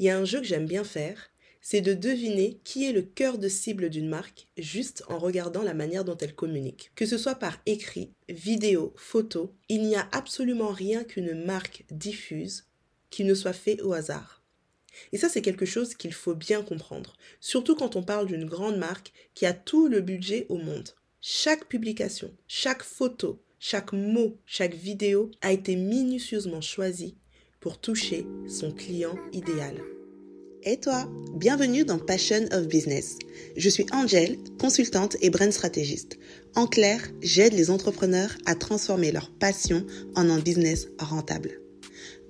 il y a un jeu que j'aime bien faire, c'est de deviner qui est le cœur de cible d'une marque juste en regardant la manière dont elle communique. Que ce soit par écrit, vidéo, photo, il n'y a absolument rien qu'une marque diffuse qui ne soit fait au hasard. Et ça, c'est quelque chose qu'il faut bien comprendre, surtout quand on parle d'une grande marque qui a tout le budget au monde. Chaque publication, chaque photo, chaque mot, chaque vidéo a été minutieusement choisi pour toucher son client idéal. Et toi, bienvenue dans Passion of Business. Je suis Angel, consultante et brand stratégiste. En clair, j'aide les entrepreneurs à transformer leur passion en un business rentable.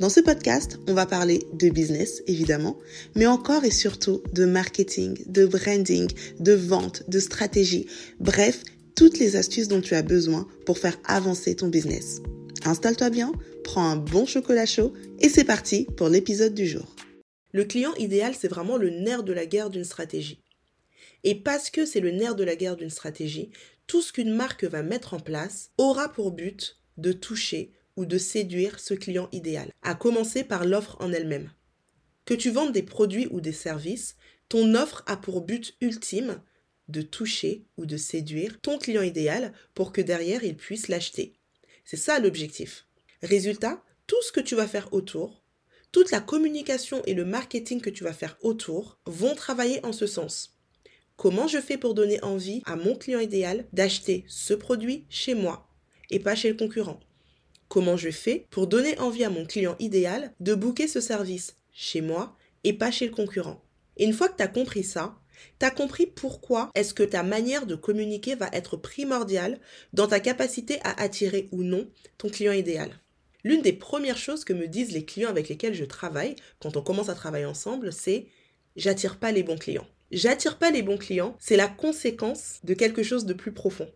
Dans ce podcast, on va parler de business, évidemment, mais encore et surtout de marketing, de branding, de vente, de stratégie, bref, toutes les astuces dont tu as besoin pour faire avancer ton business. Installe-toi bien, prends un bon chocolat chaud et c'est parti pour l'épisode du jour. Le client idéal, c'est vraiment le nerf de la guerre d'une stratégie. Et parce que c'est le nerf de la guerre d'une stratégie, tout ce qu'une marque va mettre en place aura pour but de toucher ou de séduire ce client idéal, à commencer par l'offre en elle-même. Que tu vendes des produits ou des services, ton offre a pour but ultime de toucher ou de séduire ton client idéal pour que derrière il puisse l'acheter. C'est ça l'objectif. Résultat, tout ce que tu vas faire autour, toute la communication et le marketing que tu vas faire autour vont travailler en ce sens. Comment je fais pour donner envie à mon client idéal d'acheter ce produit chez moi et pas chez le concurrent? Comment je fais pour donner envie à mon client idéal de booker ce service chez moi et pas chez le concurrent? Une fois que tu as compris ça, tu compris pourquoi est-ce que ta manière de communiquer va être primordiale dans ta capacité à attirer ou non ton client idéal? L'une des premières choses que me disent les clients avec lesquels je travaille quand on commence à travailler ensemble, c'est j'attire pas les bons clients. J'attire pas les bons clients, c'est la conséquence de quelque chose de plus profond.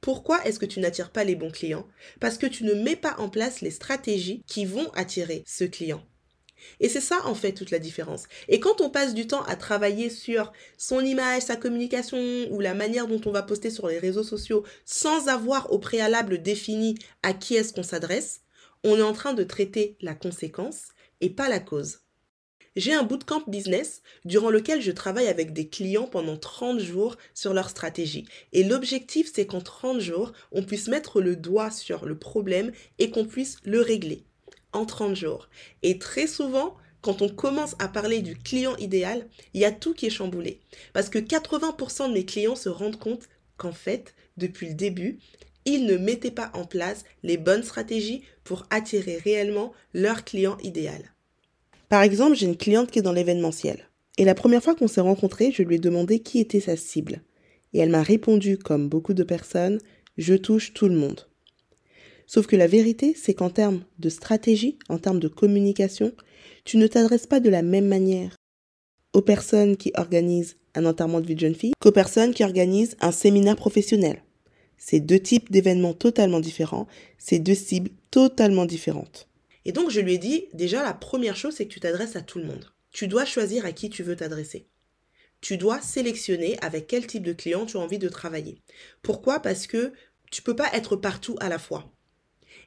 Pourquoi est-ce que tu n'attires pas les bons clients? Parce que tu ne mets pas en place les stratégies qui vont attirer ce client. Et c'est ça en fait toute la différence. Et quand on passe du temps à travailler sur son image, sa communication ou la manière dont on va poster sur les réseaux sociaux sans avoir au préalable défini à qui est-ce qu'on s'adresse, on est en train de traiter la conséquence et pas la cause. J'ai un bootcamp business durant lequel je travaille avec des clients pendant 30 jours sur leur stratégie. Et l'objectif, c'est qu'en 30 jours, on puisse mettre le doigt sur le problème et qu'on puisse le régler en 30 jours. Et très souvent, quand on commence à parler du client idéal, il y a tout qui est chamboulé. Parce que 80% de mes clients se rendent compte qu'en fait, depuis le début, ils ne mettaient pas en place les bonnes stratégies pour attirer réellement leur client idéal. Par exemple, j'ai une cliente qui est dans l'événementiel. Et la première fois qu'on s'est rencontrés, je lui ai demandé qui était sa cible. Et elle m'a répondu, comme beaucoup de personnes, je touche tout le monde. Sauf que la vérité, c'est qu'en termes de stratégie, en termes de communication, tu ne t'adresses pas de la même manière aux personnes qui organisent un enterrement de vie de jeune fille qu'aux personnes qui organisent un séminaire professionnel. C'est deux types d'événements totalement différents, c'est deux cibles totalement différentes. Et donc je lui ai dit, déjà la première chose, c'est que tu t'adresses à tout le monde. Tu dois choisir à qui tu veux t'adresser. Tu dois sélectionner avec quel type de client tu as envie de travailler. Pourquoi? Parce que tu peux pas être partout à la fois.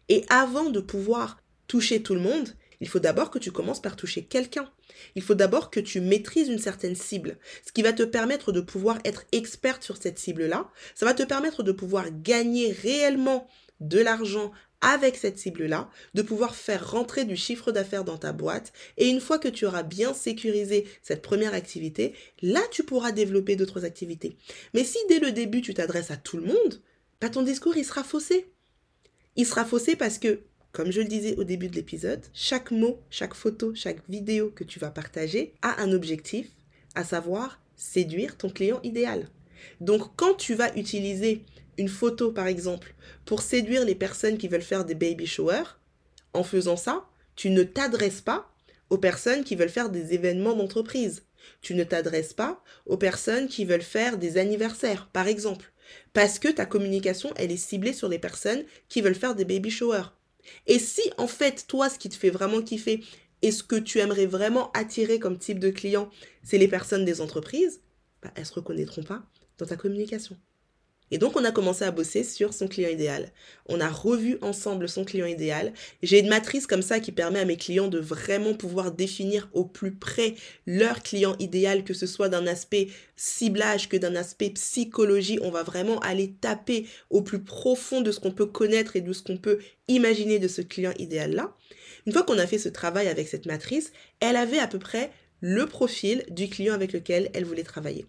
Et avant de pouvoir toucher tout le monde, il faut d'abord que tu commences par toucher quelqu'un. Il faut d'abord que tu maîtrises une certaine cible, ce qui va te permettre de pouvoir être experte sur cette cible-là. Ça va te permettre de pouvoir gagner réellement de l'argent avec cette cible-là, de pouvoir faire rentrer du chiffre d'affaires dans ta boîte. Et une fois que tu auras bien sécurisé cette première activité, là, tu pourras développer d'autres activités. Mais si dès le début, tu t'adresses à tout le monde, bah, ton discours, il sera faussé. Il sera faussé parce que, comme je le disais au début de l'épisode, chaque mot, chaque photo, chaque vidéo que tu vas partager a un objectif, à savoir séduire ton client idéal. Donc, quand tu vas utiliser une photo, par exemple, pour séduire les personnes qui veulent faire des baby showers, en faisant ça, tu ne t'adresses pas aux personnes qui veulent faire des événements d'entreprise. Tu ne t'adresses pas aux personnes qui veulent faire des anniversaires, par exemple. Parce que ta communication, elle est ciblée sur les personnes qui veulent faire des baby showers. Et si, en fait, toi, ce qui te fait vraiment kiffer et ce que tu aimerais vraiment attirer comme type de client, c'est les personnes des entreprises, bah, elles ne se reconnaîtront pas dans ta communication. Et donc, on a commencé à bosser sur son client idéal. On a revu ensemble son client idéal. J'ai une matrice comme ça qui permet à mes clients de vraiment pouvoir définir au plus près leur client idéal, que ce soit d'un aspect ciblage que d'un aspect psychologie. On va vraiment aller taper au plus profond de ce qu'on peut connaître et de ce qu'on peut imaginer de ce client idéal-là. Une fois qu'on a fait ce travail avec cette matrice, elle avait à peu près le profil du client avec lequel elle voulait travailler.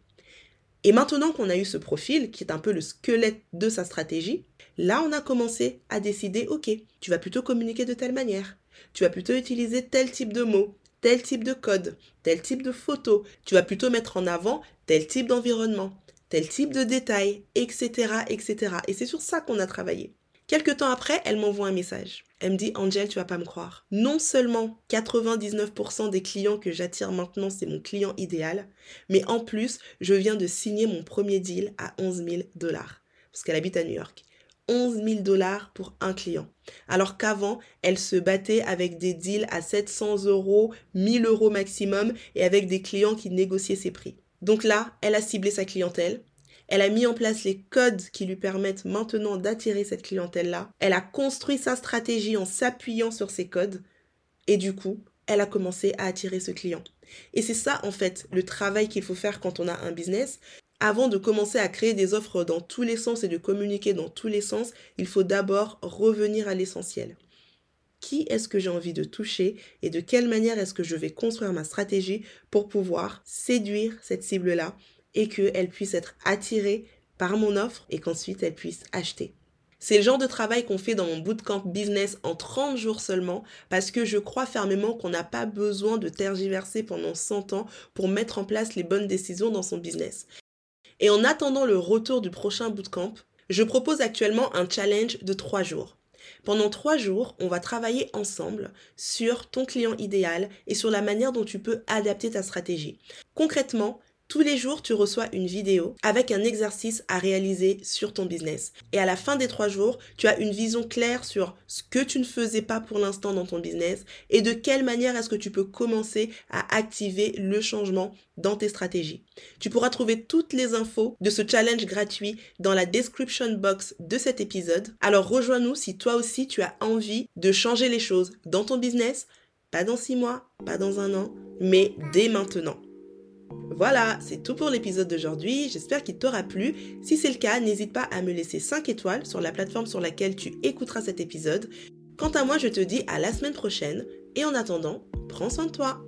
Et maintenant qu'on a eu ce profil, qui est un peu le squelette de sa stratégie, là on a commencé à décider, ok, tu vas plutôt communiquer de telle manière, tu vas plutôt utiliser tel type de mots, tel type de code, tel type de photo, tu vas plutôt mettre en avant tel type d'environnement, tel type de détails, etc., etc. Et c'est sur ça qu'on a travaillé. Quelque temps après, elle m'envoie un message. Elle me dit Angel, tu vas pas me croire. Non seulement 99% des clients que j'attire maintenant, c'est mon client idéal, mais en plus, je viens de signer mon premier deal à 11 000 dollars. Parce qu'elle habite à New York. 11 000 dollars pour un client. Alors qu'avant, elle se battait avec des deals à 700 euros, 1000 euros maximum et avec des clients qui négociaient ses prix. Donc là, elle a ciblé sa clientèle, elle a mis en place les codes qui lui permettent maintenant d'attirer cette clientèle-là. Elle a construit sa stratégie en s'appuyant sur ces codes. Et du coup, elle a commencé à attirer ce client. Et c'est ça, en fait, le travail qu'il faut faire quand on a un business. Avant de commencer à créer des offres dans tous les sens et de communiquer dans tous les sens, il faut d'abord revenir à l'essentiel. Qui est-ce que j'ai envie de toucher et de quelle manière est-ce que je vais construire ma stratégie pour pouvoir séduire cette cible-là et qu'elle puisse être attirée par mon offre et qu'ensuite elle puisse acheter. C'est le genre de travail qu'on fait dans mon bootcamp business en 30 jours seulement parce que je crois fermement qu'on n'a pas besoin de tergiverser pendant 100 ans pour mettre en place les bonnes décisions dans son business. Et en attendant le retour du prochain bootcamp, je propose actuellement un challenge de 3 jours. Pendant 3 jours, on va travailler ensemble sur ton client idéal et sur la manière dont tu peux adapter ta stratégie. Concrètement, tous les jours, tu reçois une vidéo avec un exercice à réaliser sur ton business. Et à la fin des trois jours, tu as une vision claire sur ce que tu ne faisais pas pour l'instant dans ton business et de quelle manière est-ce que tu peux commencer à activer le changement dans tes stratégies. Tu pourras trouver toutes les infos de ce challenge gratuit dans la description box de cet épisode. Alors rejoins-nous si toi aussi tu as envie de changer les choses dans ton business, pas dans six mois, pas dans un an, mais dès maintenant. Voilà, c'est tout pour l'épisode d'aujourd'hui. J'espère qu'il t'aura plu. Si c'est le cas, n'hésite pas à me laisser 5 étoiles sur la plateforme sur laquelle tu écouteras cet épisode. Quant à moi, je te dis à la semaine prochaine. Et en attendant, prends soin de toi.